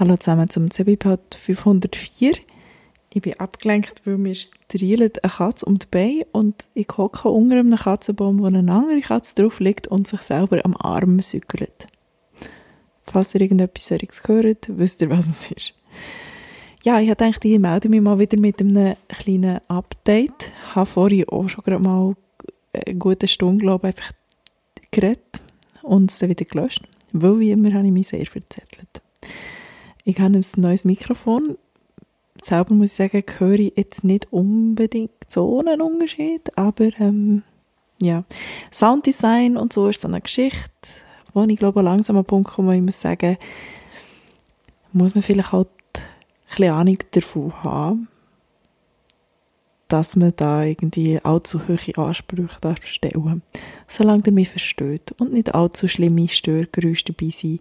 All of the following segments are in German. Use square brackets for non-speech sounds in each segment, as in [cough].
Hallo zusammen zum Zebipod 504. Ich bin abgelenkt, weil mir strielt eine Katze um die Beine und ich hocke unter einem Katzenbaum, wo eine andere Katze drauf liegt und sich selber am Arm sückelt. Falls ihr irgendetwas solches hört, wisst ihr, was es ist. Ja, ich dachte, ich melde mich mal wieder mit einem kleinen Update. Ich habe vorhin auch schon gerade mal eine gute Stunde, glaube ich, einfach geredet und es dann wieder gelöscht. Weil, wie immer, habe ich mich sehr verzettelt. Ich habe ein neues Mikrofon. Selber muss ich sagen, höre ich jetzt nicht unbedingt so einen Unterschied, aber ähm, ja, Sounddesign und so ist so eine Geschichte, wo ich glaube langsam an den Punkt komme, ich muss sagen, muss man vielleicht halt ein bisschen Ahnung davon haben, dass man da irgendwie allzu hohe Ansprüche darf stellen Solange ihr mich versteht und nicht allzu schlimme Störgeräusche dabei sind,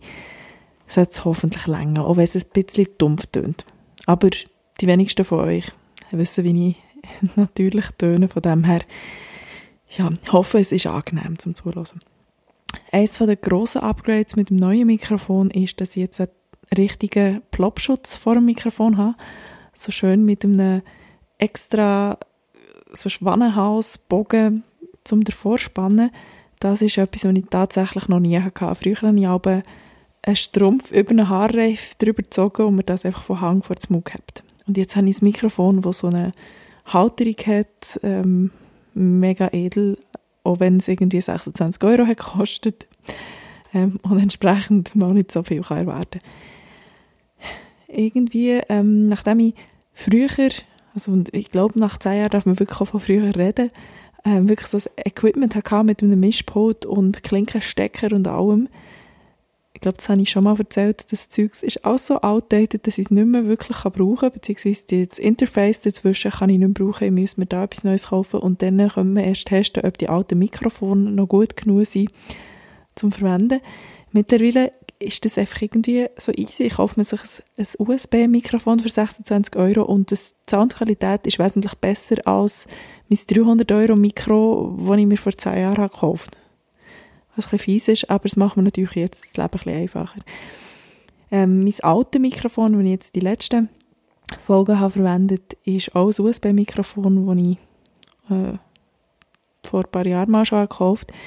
sollte es hoffentlich länger, auch wenn es ein bisschen dumpf tönt. Aber die wenigsten von euch wissen, wie ich [laughs] natürlich töne, von dem her, ja, hoffe, es ist angenehm zum Zuhören. Eines der grossen Upgrades mit dem neuen Mikrofon ist, dass ich jetzt einen richtigen Plopschutz vor dem Mikrofon habe. So schön mit einem extra so Schwannenhalsbogen zum davor spannen. Das ist etwas, was ich tatsächlich noch nie hatte. Früher habe ich aber einen Strumpf über einen Haarreif drüber gezogen und mir das einfach von Hang vor den Mund gehabt. Und jetzt habe ich ein Mikrofon, das so eine Halterung hat, ähm, mega edel, auch wenn es irgendwie 26 Euro hat gekostet ähm, und entsprechend mal nicht so viel kann erwarten Irgendwie, ähm, nachdem ich früher, also ich glaube nach 10 Jahren darf man wirklich auch von früher reden, ähm, wirklich so ein Equipment hatte mit einem Mischpult und Klinkenstecker und allem, ich glaube, das habe ich schon mal erzählt, das Zeug ist auch so outdated, dass ich es nicht mehr wirklich brauchen kann, beziehungsweise das Interface dazwischen kann ich nicht mehr brauchen, ich muss mir da etwas Neues kaufen und dann können wir erst testen, ob die alten Mikrofone noch gut genug sind zum Verwenden. Mittlerweile ist das einfach irgendwie so easy. Ich kaufe mir sich ein, ein USB-Mikrofon für 26 Euro und die Soundqualität ist wesentlich besser als mein 300 Euro Mikro, das ich mir vor 10 Jahren gekauft habe was ein bisschen fies ist, aber es macht mir natürlich jetzt das Leben ein einfacher. Ähm, mein altes Mikrofon, das ich jetzt die letzten Folgen habe verwendet, ist auch ein USB-Mikrofon, das ich äh, vor ein paar Jahren mal schon gekauft habe.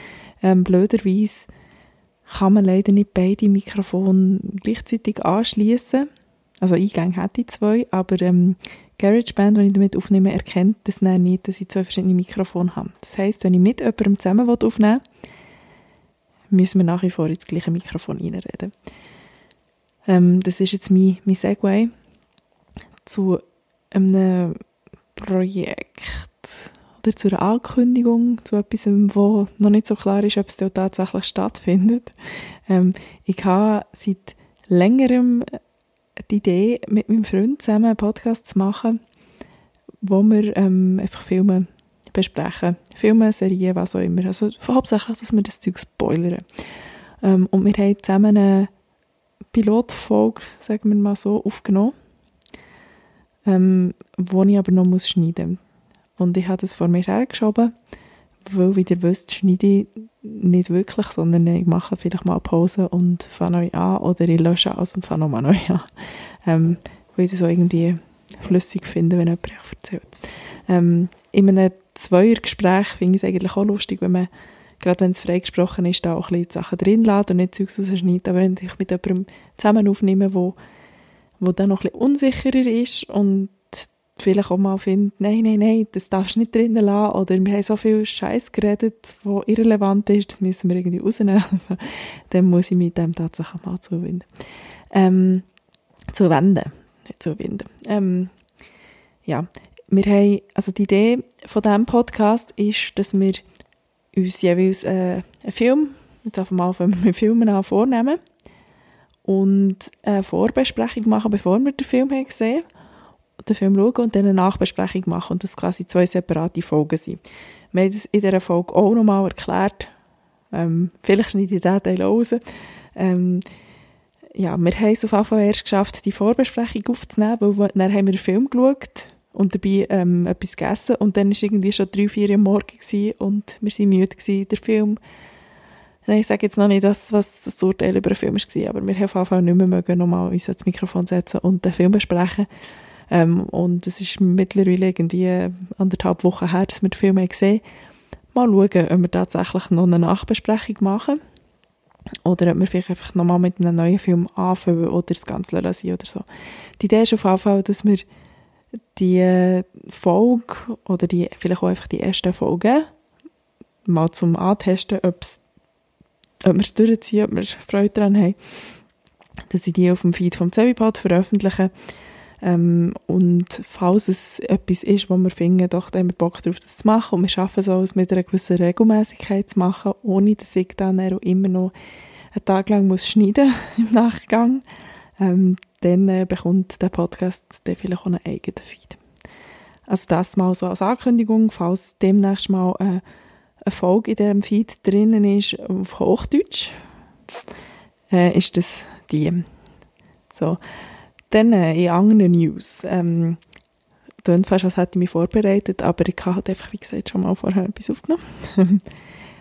Ähm, blöderweise kann man leider nicht beide Mikrofone gleichzeitig anschließen. Also Eingänge hätte ich zwei, aber ähm, GarageBand, wenn ich damit aufnehme, erkennt das nicht, dass ich zwei verschiedene Mikrofone habe. Das heisst, wenn ich mit jemandem zusammen aufnehmen will, müssen wir nach wie vor ins gleiche Mikrofon reinreden. Ähm, das ist jetzt mein, mein Segway zu einem Projekt oder zu einer Ankündigung, zu etwas, wo noch nicht so klar ist, ob es tatsächlich stattfindet. Ähm, ich habe seit längerem die Idee, mit meinem Freund zusammen einen Podcast zu machen, wo wir ähm, einfach filmen besprechen. Filme, Serien, was auch immer. Also hauptsächlich, dass wir das Zeug spoilern. Ähm, und wir haben zusammen eine Pilotfolge, sagen wir mal so, aufgenommen, ähm, wo ich aber noch muss schneiden muss. Und ich habe das vor mir hergeschoben, weil, wie ihr wisst, schneide ich nicht wirklich, sondern ich mache vielleicht mal Pause und fange neu an oder ich lösche aus und fange nochmal neu an. Ähm, weil ich das so irgendwie flüssig finde, wenn jemand erzählt. Ähm, in einem Zweiergespräch finde ich es eigentlich auch lustig, wenn man, gerade wenn es freigesprochen ist, da auch ein bisschen Sachen drin lässt und nicht Zeugs rausschneidet. Aber wenn ich mit jemandem zusammen aufnehme, wo, wo dann noch ein bisschen unsicherer ist und vielleicht auch mal findet, nein, nein, nein, das darfst du nicht drinnen lassen oder wir haben so viel Scheiß geredet, wo irrelevant ist, das müssen wir irgendwie rausnehmen. [laughs] Also, dann muss ich mit dem tatsächlich mal zuwenden. Ähm, zuwenden, nicht zuwenden. Ähm, ja, wir haben, also die Idee von diesem Podcast ist, dass wir uns jeweils äh, einen Film, jetzt einfach mal mit Filmen an, vornehmen und eine Vorbesprechung machen, bevor wir den Film haben gesehen den Film schauen und dann eine Nachbesprechung machen und das quasi zwei separate Folgen sind. Wir haben das in dieser Folge auch nochmal erklärt. Ähm, vielleicht schneide ich diesen raus. Ähm, ja, wir haben es auf jeden Fall erst geschafft, die Vorbesprechung aufzunehmen, weil dann haben wir den Film geschaut und dabei ähm, etwas gegessen und dann war irgendwie schon drei, vier Uhr morgens und wir waren müde gewesen, den Film Nein, ich sage jetzt noch nicht, das, was das Urteil über den Film war, aber wir haben auf jeden Fall nicht mehr mögen, nochmal uns ans Mikrofon setzen und den Film besprechen. Ähm, und es ist mittlerweile irgendwie anderthalb Wochen her, dass wir den Film gesehen haben. Mal schauen, ob wir tatsächlich noch eine Nachbesprechung machen. Oder ob wir vielleicht einfach nochmal mit einem neuen Film anfangen oder das Ganze lassen oder so. Die Idee ist auf jeden Fall, dass wir die Folge oder die, vielleicht auch einfach die ersten Folgen mal zum Antesten, ob's, ob wir es durchziehen, ob wir Freude daran haben, dass ich die auf dem Feed vom Zevipod veröffentliche. Ähm, und falls es etwas ist, wo wir finden, doch, da haben wir Bock drauf, das zu machen und wir schaffen es auch, es mit einer gewissen Regelmäßigkeit zu machen, ohne dass ich dann immer noch einen Tag lang muss schneiden [laughs] im Nachgang, ähm, dann äh, bekommt der Podcast dann vielleicht auch einen eigenen Feed. Also das mal so als Ankündigung, falls demnächst mal äh, eine Folge in diesem Feed drinnen ist auf Hochdeutsch, äh, ist das die. So. Dann äh, in anderen News. Ähm, klingt fast, als hätte ich mich vorbereitet, aber ich habe halt einfach, wie gesagt, schon mal vorher etwas aufgenommen. [laughs]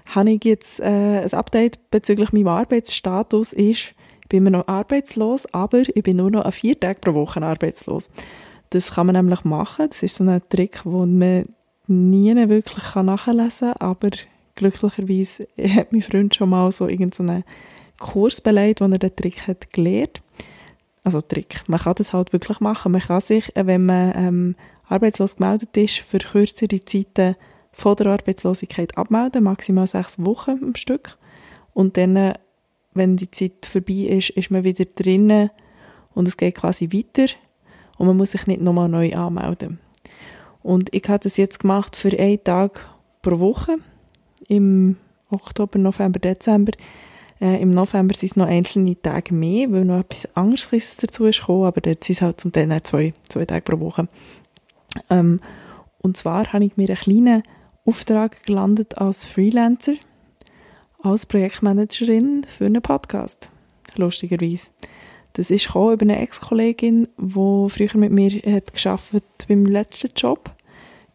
habe ich jetzt äh, ein Update bezüglich meinem Arbeitsstatus ist, bin immer noch arbeitslos, aber ich bin nur noch an vier Tagen pro Woche arbeitslos. Das kann man nämlich machen. Das ist so ein Trick, den man nie wirklich nachlesen kann, aber glücklicherweise hat mein Freund schon mal so irgendeinen Kurs beleidigt, wo er den Trick hat gelernt also Trick. Man kann das halt wirklich machen. Man kann sich, äh, wenn man ähm, arbeitslos gemeldet ist, für kürzere Zeiten von der Arbeitslosigkeit abmelden, maximal sechs Wochen am Stück. Und dann, äh, wenn die Zeit vorbei ist, ist man wieder drinnen und es geht quasi weiter und man muss sich nicht nochmal neu anmelden. Und ich habe das jetzt gemacht für einen Tag pro Woche im Oktober, November, Dezember. Äh, Im November sind es noch einzelne Tage mehr, weil noch etwas anderes dazu ist gekommen, aber dort sind es halt zum Teil zwei, zwei Tage pro Woche. Ähm, und zwar habe ich mir einen kleinen Auftrag gelandet als Freelancer, als Projektmanagerin für einen Podcast. Lustigerweise. Das ist über eine Ex-Kollegin, die früher mit mir hat geschafft beim letzten Job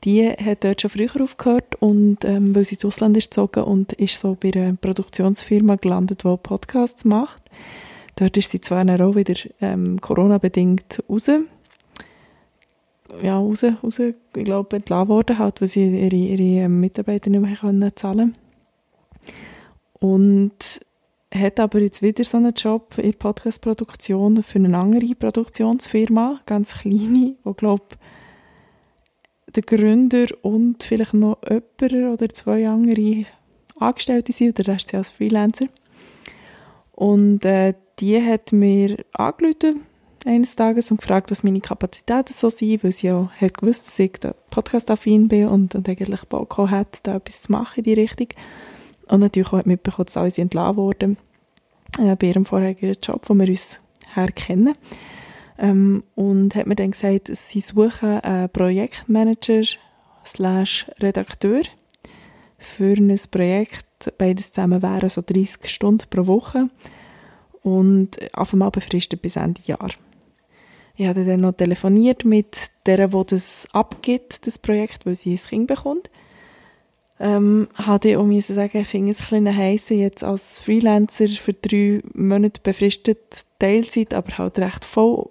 die hat dort schon früher aufgehört und ähm, weil sie ins Ausland ist gezogen und ist so bei einer Produktionsfirma gelandet, die Podcasts macht. Dort ist sie zwar auch wieder ähm, Corona-bedingt raus, ja, raus, raus, ich glaube, entlassen worden, halt, weil sie ihre, ihre ähm, Mitarbeiter nicht mehr können zahlen Und hat aber jetzt wieder so einen Job in der Podcast-Produktion für eine andere Produktionsfirma, ganz kleine, die, glaube der Gründer und vielleicht noch jemand oder zwei andere Angestellte sind, oder Rest sind als Freelancer. Und äh, die hat mir angerufen eines Tages und gefragt, was meine Kapazitäten so sind, weil sie ja hat gewusst, dass ich Podcast-affin bin und, und eigentlich Bock hat, da etwas zu machen in die Richtung. Und natürlich auch mitbekommen, dass alle entlassen wurden äh, bei ihrem vorherigen Job, wo wir uns herkennen. Ähm, und hat mir dann gesagt, sie suchen einen Projektmanager slash Redakteur für ein Projekt. Beides zusammen wären so 30 Stunden pro Woche und auf einmal befristet bis Ende Jahr. Ich hatte dann noch telefoniert mit der, die das abgibt, das Projekt, weil sie ein Kind bekommt. Ähm, hatte ich auch müssen sagen, ich finde es ein bisschen heiß, jetzt als Freelancer für drei Monate befristet Teilzeit, aber halt recht voll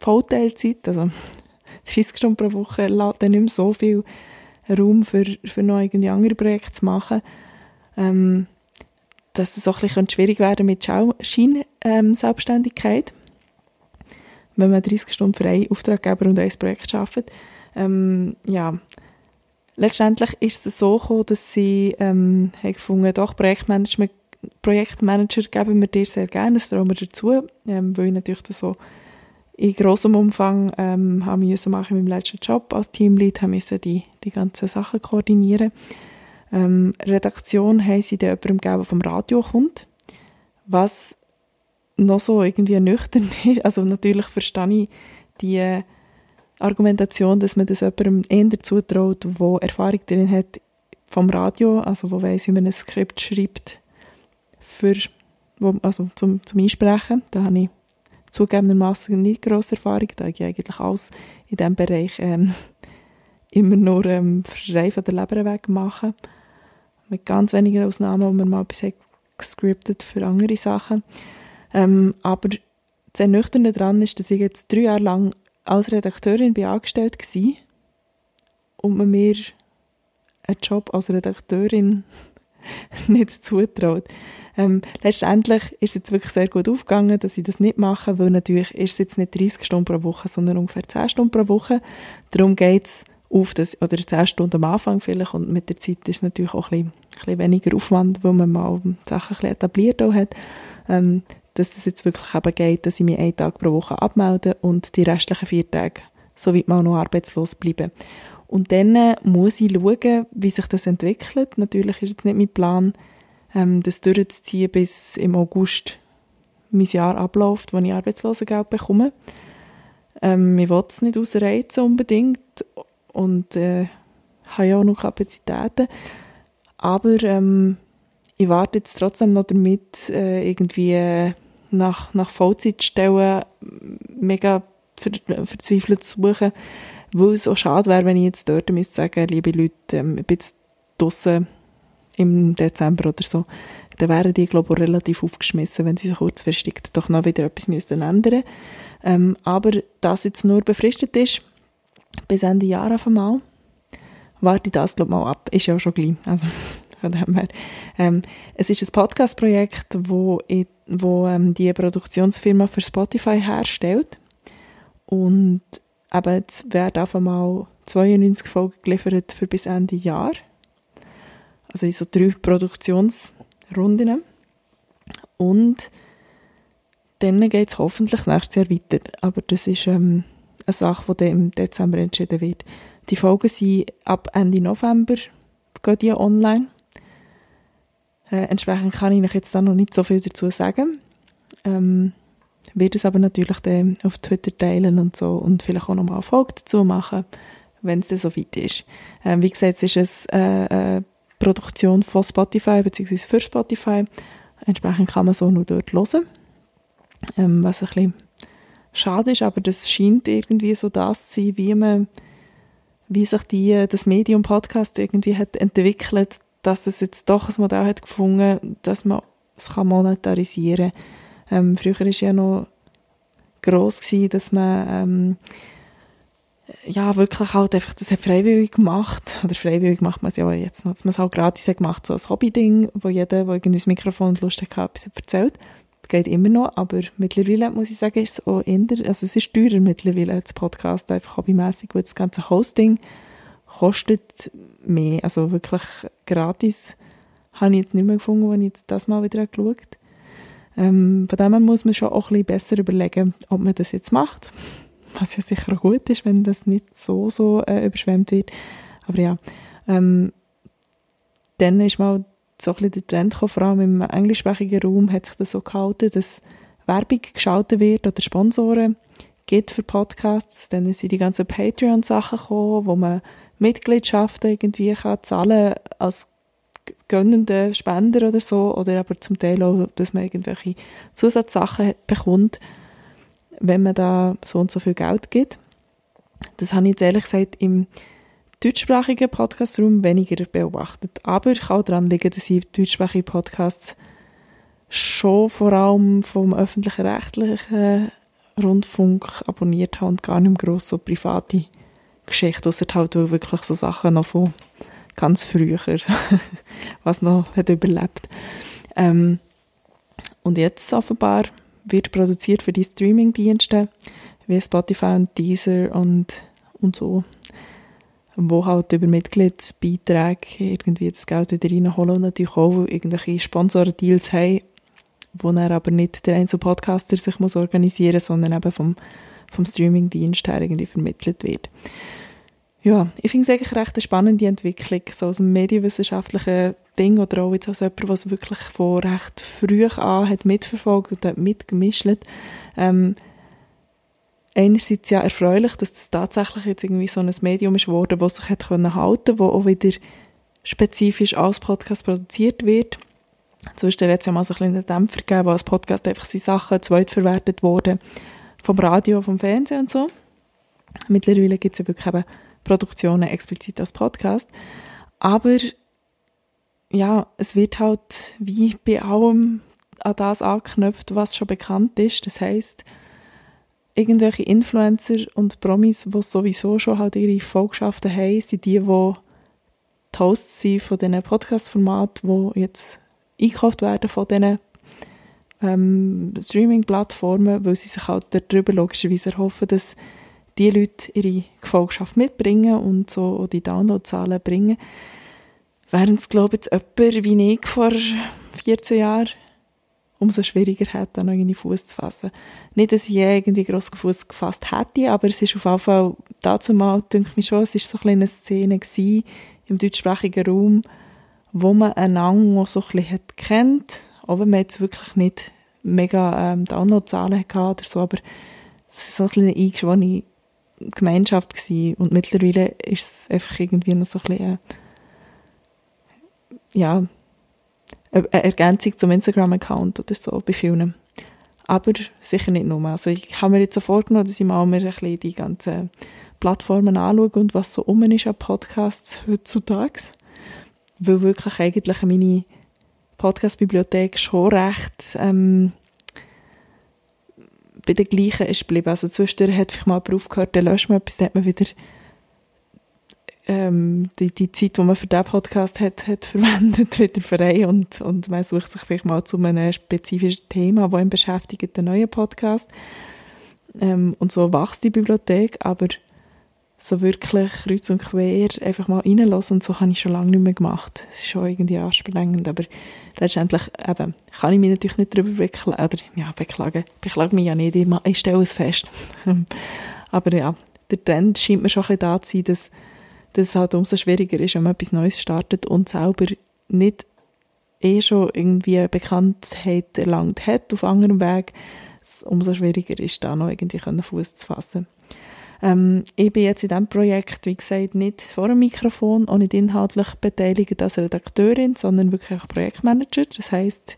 Vollteilzeit, also [laughs] 30 Stunden pro Woche, lässt dann nicht mehr so viel Raum für, für noch irgendwie andere Projekte zu machen. Ähm, dass es auch ein bisschen schwierig werden mit Scheinselbstständigkeit, ähm, wenn man 30 Stunden für einen Auftraggeber und ein Projekt arbeitet. Ähm, ja, letztendlich ist es so gekommen, dass sie ähm, haben gefunden, doch Projektmanagement, Projektmanager geben wir dir sehr gerne, das trauen wir dazu, ähm, weil ich natürlich das so in grossem Umfang ähm, haben müssen machen in meinem letzten Job als Teamlead, haben müssen die, die ganzen Sachen koordinieren. Ähm, Redaktion haben sie dann jemandem gegeben, vom Radio kommt, was noch so irgendwie nüchtern [laughs] ist. Also natürlich verstehe ich die Argumentation, dass man das jemandem eher zutraut, der Erfahrung darin hat vom Radio, also wo weiss, wie man ein Skript schreibt für, wo, also zum, zum Einsprechen. Da habe ich zugegebenermaßen nicht grosse Erfahrung, da ich eigentlich alles in diesem Bereich ähm, [laughs] immer nur ähm, frei von der Leber weg mache. Mit ganz wenigen Ausnahmen, wo man mal etwas gescriptet für andere Sachen. Ähm, aber das Ernüchternde daran ist, dass ich jetzt drei Jahre lang als Redakteurin bin angestellt war und man mir einen Job als Redakteurin [laughs] nicht zutraut. Ähm, letztendlich ist es jetzt wirklich sehr gut aufgegangen, dass ich das nicht mache, weil natürlich ist es jetzt nicht 30 Stunden pro Woche, sondern ungefähr 10 Stunden pro Woche. Darum geht es auf das, oder 10 Stunden am Anfang vielleicht und mit der Zeit ist natürlich auch ein bisschen, ein bisschen weniger Aufwand, weil man mal Sachen ein bisschen etabliert hat. Ähm, dass es jetzt wirklich eben geht, dass ich mich einen Tag pro Woche abmelde und die restlichen vier Tage so weit mal noch arbeitslos bleibe. Und dann muss ich schauen, wie sich das entwickelt. Natürlich ist jetzt nicht mein Plan, ähm, das durchzuziehen, bis im August mein Jahr abläuft, wo ich Arbeitslosengeld bekomme. Ähm, ich will es nicht ausreizen unbedingt und äh, habe ja auch noch Kapazitäten. Aber ähm, ich warte jetzt trotzdem noch damit, äh, irgendwie äh, nach, nach Vollzeitstellen mega ver verzweifelt zu suchen, weil es auch schade wäre, wenn ich jetzt dort müsste sagen, liebe Leute, ähm, ich bin jetzt draussen im Dezember oder so, dann wären die, glaube ich, relativ aufgeschmissen, wenn sie sich kurzfristig doch noch wieder etwas müssten ändern ähm, Aber das jetzt nur befristet ist, bis Ende Jahr auf einmal, warte ich das, glaube ich, mal ab. Ist ja auch schon gleich. Also, [laughs] von dem her. Ähm, es ist ein Podcast-Projekt, wo, ich, wo ähm, die Produktionsfirma für Spotify herstellt. Und eben, jetzt werden auf einmal 92 Folgen geliefert für bis Ende Jahr. Also in so drei Produktionsrunden. Und dann geht es hoffentlich nächstes Jahr weiter. Aber das ist ähm, eine Sache, die im Dezember entschieden wird. Die Folgen sind ab Ende November gehen die online. Äh, entsprechend kann ich euch jetzt da noch nicht so viel dazu sagen. Ähm, werde es aber natürlich dann auf Twitter teilen und so und vielleicht auch nochmal eine Folge dazu machen, wenn es dann so weit ist. Ähm, wie gesagt, es ist eine äh, äh, Produktion von Spotify bzw. für Spotify. Entsprechend kann man so nur dort hören. Ähm, was ein bisschen schade ist, aber das scheint irgendwie so das zu sein, wie man wie sich die, das Medium Podcast irgendwie hat entwickelt, dass es jetzt doch ein Modell hat gefunden, dass man es kann monetarisieren kann. Ähm, früher war ja noch gross gewesen, dass man ähm, ja, wirklich halt einfach, das hat freiwillig gemacht, oder freiwillig macht man es ja jetzt noch, dass man es halt gratis hat gemacht, so als Hobby-Ding, wo jeder, der irgendwie das Mikrofon und Lust hat, etwas erzählt. Das geht immer noch, aber mittlerweile muss ich sagen, ist es auch eher, also es ist teurer mittlerweile als Podcast, einfach hobbymäßig, weil das ganze Hosting kostet mehr, also wirklich gratis habe ich jetzt nicht mehr gefunden, wenn ich jetzt das mal wieder geschaut habe. Ähm, von dem her muss man schon auch ein bisschen besser überlegen, ob man das jetzt macht [laughs] was ja sicher gut ist, wenn das nicht so, so äh, überschwemmt wird. Aber ja, ähm, dann ist mal so ein bisschen der Trend gekommen, vor allem im englischsprachigen Raum hat sich das so gehalten, dass Werbung geschaltet wird oder Sponsoren gibt für Podcasts. Dann sind die ganzen Patreon-Sachen gekommen, wo man Mitgliedschaften irgendwie kann zahlen als gönnende Spender oder so, oder aber zum Teil auch, dass man irgendwelche Zusatzsachen bekommt wenn man da so und so viel Geld gibt. Das habe ich jetzt ehrlich gesagt im deutschsprachigen Podcast-Raum weniger beobachtet. Aber ich kann auch daran liegen, dass ich deutschsprachige Podcasts schon vor allem vom öffentlichen rechtlichen Rundfunk abonniert habe und gar nicht mehr gross so private Geschichten, außer halt wirklich so Sachen noch von ganz früher, [laughs] was noch hat überlebt. Ähm, und jetzt offenbar wird produziert für die Streaming-Dienste wie Spotify und Deezer und, und so, wo halt über Mitgliedsbeiträge irgendwie das Geld wieder reinholen und natürlich auch irgendwelche Sponsor-Deals haben, wo er aber nicht der einzelne Podcaster sich muss organisieren sondern eben vom, vom Streaming-Dienst her irgendwie vermittelt wird. Ja, ich finde es eigentlich recht eine spannende Entwicklung, so aus dem medienwissenschaftlichen Ding oder auch jetzt als jemand, was wirklich von recht früh an hat mitverfolgt und hat mitgemischt. Ähm, einerseits ja erfreulich, dass das tatsächlich jetzt irgendwie so ein Medium ist geworden, das sich hat können halten, wo auch wieder spezifisch als Podcast produziert wird. Zwischendurch hat es ja mal so ein bisschen einen Dämpfer gegeben, wo als Podcast einfach seine Sachen zweitverwertet wurden vom Radio, vom Fernsehen und so. Mittlerweile gibt es ja wirklich eben Produktionen explizit als Podcast. Aber ja, es wird halt wie bei allem an das angeknüpft, was schon bekannt ist. Das heißt, irgendwelche Influencer und Promis, die sowieso schon halt ihre Volkschaften haben, sind die, die die Hosts sind von diesen Podcast-Formaten, die jetzt einkauft werden von diesen ähm, Streaming-Plattformen, weil sie sich halt darüber logischerweise erhoffen, dass die Leute ihre Gefolgschaft mitbringen und so die Downloadzahlen bringen. Während es, glaube ich, jemand wie ich vor 14 Jahren umso schwieriger hat, dann irgendwie Fuß zu fassen. Nicht, dass ich irgendwie gross Fuß gefasst hätte, aber es ist auf jeden Fall dazu mal, denke ich schon, es war so eine Szene im deutschsprachigen Raum, wo man einander so ein bisschen hat kennt, aber man jetzt wirklich nicht mega ähm, Downloadzahlen hatte oder so, aber es war so ein eine eingeschworene Gemeinschaft gewesen. und mittlerweile ist es einfach irgendwie noch so ein bisschen, äh, ja, eine Ergänzung zum Instagram-Account oder so bei vielen. Aber sicher nicht nur. Also ich habe mir jetzt so vorgenommen, dass ich mal mir ein bisschen die ganzen Plattformen anschaue und was so um ist an Podcasts heutzutage. Weil wirklich eigentlich meine Podcast-Bibliothek schon recht ähm, bei der gleichen ist geblieben. Also zwischendurch hat vielleicht mal aufgehört, dann löscht man etwas, dann hat man wieder ähm, die, die Zeit, die man für diesen Podcast hat, hat verwendet, [laughs] wieder frei und, und man sucht sich vielleicht mal zu einem spezifischen Thema, das ihn beschäftigt, einen neuen Podcast. Ähm, und so wächst die Bibliothek, aber so wirklich kreuz und quer einfach mal reinlassen und so habe ich schon lange nicht mehr gemacht. Es ist schon irgendwie anstrengend, aber letztendlich eben, kann ich mich natürlich nicht darüber beklagen, oder ja, beklagen, beklage mich ja nicht, ich, ich stelle es fest. [laughs] aber ja, der Trend scheint mir schon ein bisschen da zu sein, dass dass es halt umso schwieriger ist, wenn man etwas Neues startet und selber nicht eh schon irgendwie Bekanntheit erlangt hat auf anderem Weg, umso schwieriger ist, da noch irgendwie Fuß zu fassen. Ähm, ich bin jetzt in diesem Projekt, wie gesagt, nicht vor dem Mikrofon, auch nicht inhaltlich beteiligt als Redakteurin, sondern wirklich als Projektmanager. Das heißt,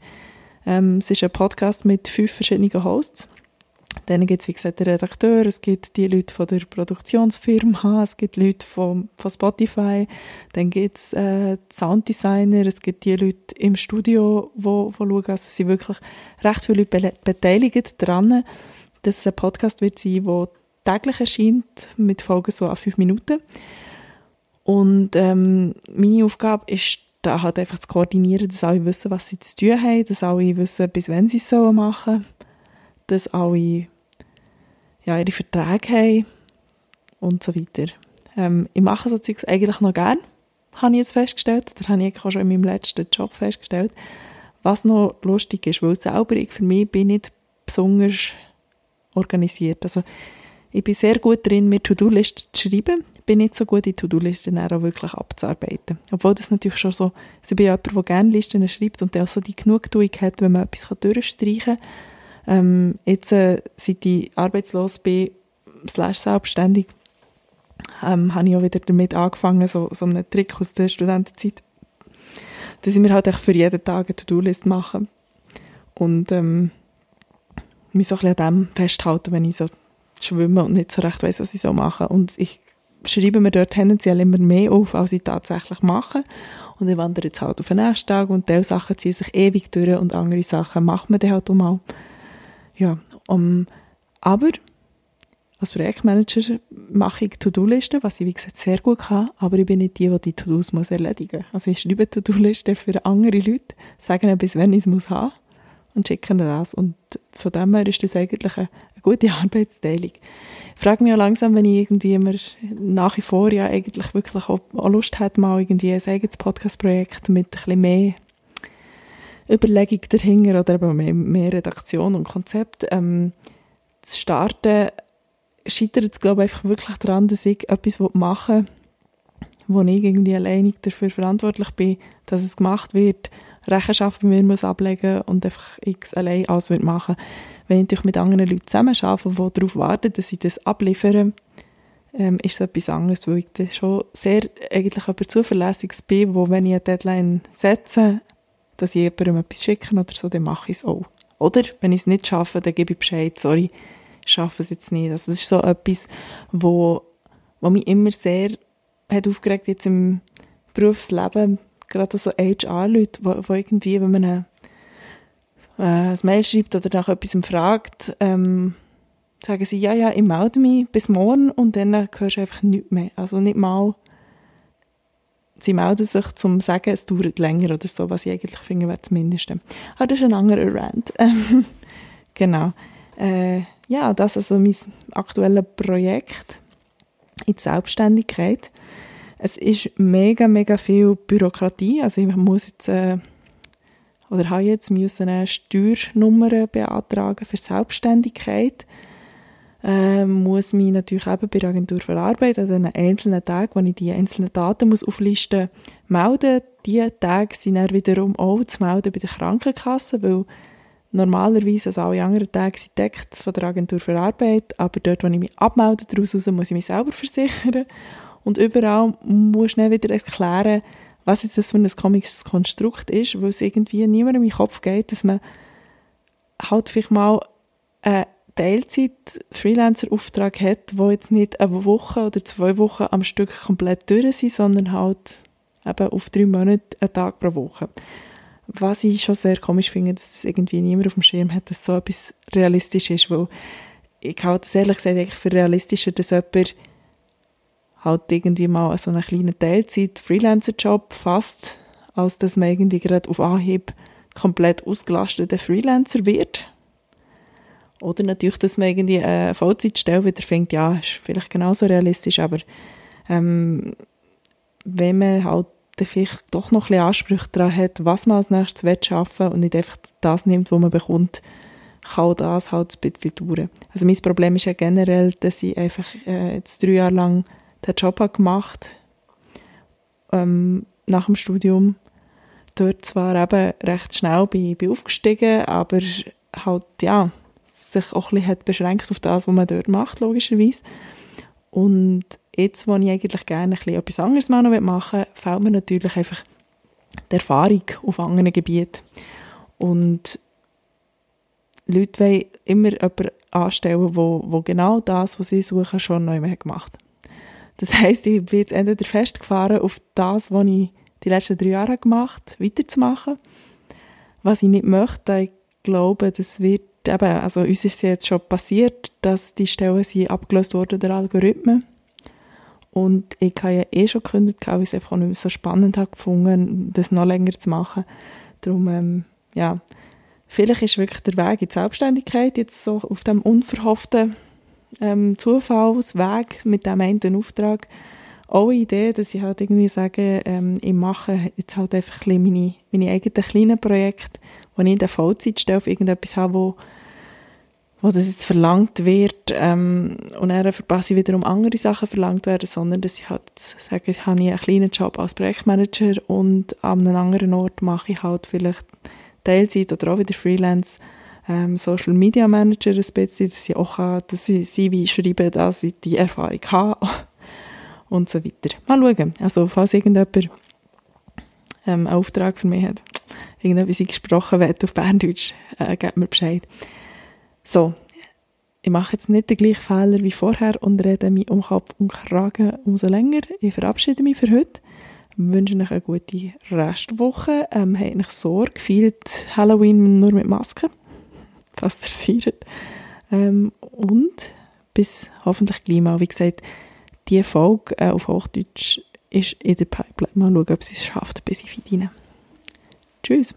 ähm, es ist ein Podcast mit fünf verschiedenen Hosts. Dann gibt es, wie gesagt, den Redakteur, es gibt die Leute von der Produktionsfirma, es gibt Leute von, von Spotify, dann gibt es äh, Sounddesigner, es gibt die Leute im Studio, die wo, wo schauen. Also es sind wirklich recht viele Leute beteiligt daran, dass es ein Podcast wird sein, der täglich erscheint, mit Folgen so an fünf Minuten. Und ähm, meine Aufgabe ist, da halt einfach zu koordinieren, dass alle wissen, was sie zu tun haben, dass alle wissen, bis wann sie es machen sollen dass alle ja, ihre Verträge haben und so weiter. Ähm, ich mache so Zeugs eigentlich noch gern, habe ich jetzt festgestellt. Das habe ich auch schon in meinem letzten Job festgestellt. Was noch lustig ist, weil selber ich für mich bin nicht besonders organisiert. Also ich bin sehr gut drin, mir To-Do-Listen zu schreiben, bin nicht so gut, die To-Do-Listen auch wirklich abzuarbeiten. Obwohl das natürlich schon so, also ich bin jemand, der gerne Listen schreibt und der auch so die Genugtuung hat, wenn man etwas durchstreichen kann ähm, jetzt, äh, seit ich arbeitslos bin, slash selbstständig, ähm, habe ich auch wieder damit angefangen, so, so einen Trick aus der Studentenzeit, dass ich mir halt für jeden Tag eine To-Do-List mache und ähm, mich so ein bisschen an dem festhalten, wenn ich so schwimme und nicht so recht weiß, was ich so mache. Und ich schreibe mir dort tendenziell immer mehr auf, als ich tatsächlich mache. Und ich wandere jetzt halt auf den nächsten Tag und diese Sachen ziehen sich ewig durch und andere Sachen macht man dann halt auch mal. Ja, um, aber als Projektmanager mache ich To-Do-Listen, was ich wie gesagt sehr gut kann, aber ich bin nicht die, die die To-Dos muss erledigen muss. Also ich schreibe To-Do-Listen für andere Leute, sage ihnen, bis wann ich es muss haben und schicke ihnen das. Und von dem her ist das eigentlich eine gute [laughs] Arbeitsteilung. Ich frage mich auch langsam, wenn ich irgendwie immer nach wie vor ja eigentlich wirklich auch, Lust hätte, mal irgendwie ein eigenes Podcast-Projekt mit ein bisschen mehr Überlegung dahinter oder eben mehr, mehr Redaktion und Konzept ähm, zu starten, scheitert es, glaube ich, einfach wirklich daran, dass ich etwas machen will, wo ich irgendwie alleine dafür verantwortlich bin, dass es gemacht wird, Rechenschaft bei mir muss ablegen und einfach ich allein alles machen. Wenn ich natürlich mit anderen Leuten zusammen arbeite, die darauf warten, dass ich das abliefere, ähm, ist es etwas anderes, weil ich dann schon sehr eigentlich aber zuverlässig bin, wo wenn ich eine Deadline setze, dass ich jemandem etwas schicke oder so, dann mache ich es auch. Oder, wenn ich es nicht schaffe, dann gebe ich Bescheid, sorry, ich schaffe es jetzt nicht. Also das ist so etwas, wo mich immer sehr hat aufgeregt jetzt im Berufsleben, gerade so HR-Leute, wo, wo irgendwie, wenn man eine, äh, ein Mail schreibt oder nach etwas fragt, ähm, sagen sie, ja, ja, ich melde mich bis morgen und dann hörst du einfach nichts mehr. Also nicht mal, sie melden sich zum sagen, es dauert länger oder so, was ich eigentlich finde, wäre das Mindeste. Aber ah, das ist ein anderer Rant. [laughs] genau. Äh, ja, das ist also mein aktuelles Projekt in die Selbstständigkeit. Es ist mega, mega viel Bürokratie. Also ich muss jetzt äh, oder habe jetzt müssen eine Steuernummer beantragen für Selbstständigkeit. Äh, muss mich natürlich eben bei der Agentur für Arbeit an den einzelnen Tagen, wo ich die einzelnen Daten muss auflisten muss, melden. Diese Tage sind dann wiederum auch zu melden bei der Krankenkasse, weil normalerweise, also alle anderen Tage, sind deckt von der Agentur für Arbeit, aber dort, wo ich mich abmelde daraus muss ich mich selber versichern. Und überall muss ich dann wieder erklären, was jetzt das für ein komisches Konstrukt ist, weil es irgendwie niemandem in den Kopf geht, dass man halt vielleicht mal einen Teilzeit-Freelancer-Auftrag hat, wo jetzt nicht eine Woche oder zwei Wochen am Stück komplett durch sind, sondern halt eben auf drei Monate einen Tag pro Woche. Was ich schon sehr komisch finde, dass das irgendwie niemand auf dem Schirm hat, dass so etwas realistisch ist, weil ich halte das ehrlich gesagt eigentlich für realistischer, dass jemand halt irgendwie mal so einen kleinen Teilzeit-Freelancer-Job fasst, als dass man irgendwie gerade auf Anhieb komplett ausgelasteter Freelancer wird. Oder natürlich, dass man irgendwie eine Vollzeitstelle wieder findet, ja, ist vielleicht genauso realistisch, aber ähm, wenn man halt vielleicht doch noch ein bisschen Ansprüche daran hat, was man als nächstes will und nicht einfach das nimmt, was man bekommt, kann das halt ein bisschen dauern. Also mein Problem ist ja generell, dass ich einfach äh, jetzt drei Jahre lang den Job gemacht ähm, nach dem Studium. Dort zwar eben recht schnell bin, bin aufgestiegen, aber halt, ja, sich auch ein bisschen beschränkt auf das, was man dort macht, logischerweise. Und jetzt, wo ich eigentlich gerne ein bisschen etwas anderes machen will, fällt mir natürlich einfach die Erfahrung auf anderen Gebieten. Und Leute wollen immer jemanden anstellen, wo, wo genau das, was sie suchen, schon neu gemacht hat. Das heisst, ich bin jetzt entweder festgefahren auf das, was ich die letzten drei Jahre gemacht habe, weiterzumachen. Was ich nicht möchte, ich glaube, das wird eben, also uns ist es jetzt schon passiert, dass die Stellen sind abgelöst wurden, der Algorithmen. Und ich habe ja eh schon gekündigt, weil ich es einfach nicht mehr so spannend habe gefunden, das noch länger zu machen. Darum, ähm, ja, vielleicht ist wirklich der Weg in die Selbstständigkeit jetzt so auf dem unverhofften ähm, Zufallsweg mit dem einen Auftrag. Auch eine Idee, dass ich halt irgendwie sage, ähm, ich mache jetzt halt einfach ein meine, meine eigenen kleinen Projekte, wo ich in der Vollzeitstelle auf irgendetwas habe, wo, wo das jetzt verlangt wird ähm, und dann verpasse ich wiederum andere Sachen verlangt werden, sondern dass ich halt sage, ich habe einen kleinen Job als Projektmanager und an einem anderen Ort mache ich halt vielleicht Teilzeit oder auch wieder Freelance ähm, Social Media Manager ein bisschen, dass ich auch dass ich CV schreibe, dass ich die Erfahrung habe [laughs] und so weiter. Mal schauen. Also, falls irgendjemand ähm, einen Auftrag für mich hat, irgendetwas ich gesprochen wird auf Berndeutsch, äh, gebt mir Bescheid. So, ich mache jetzt nicht den gleichen Fehler wie vorher und rede mich um Kopf und Kragen umso länger. Ich verabschiede mich für heute. Ich wünsche euch eine gute Restwoche. Ähm, habt euch Sorge. Feiert Halloween nur mit Maske fasziniert. Ähm, und bis hoffentlich gleich mal. Wie gesagt, die Folge äh, auf Hochdeutsch ist in der Pipeline. Mal schauen, ob sie es schafft, bis ich rein. Tschüss.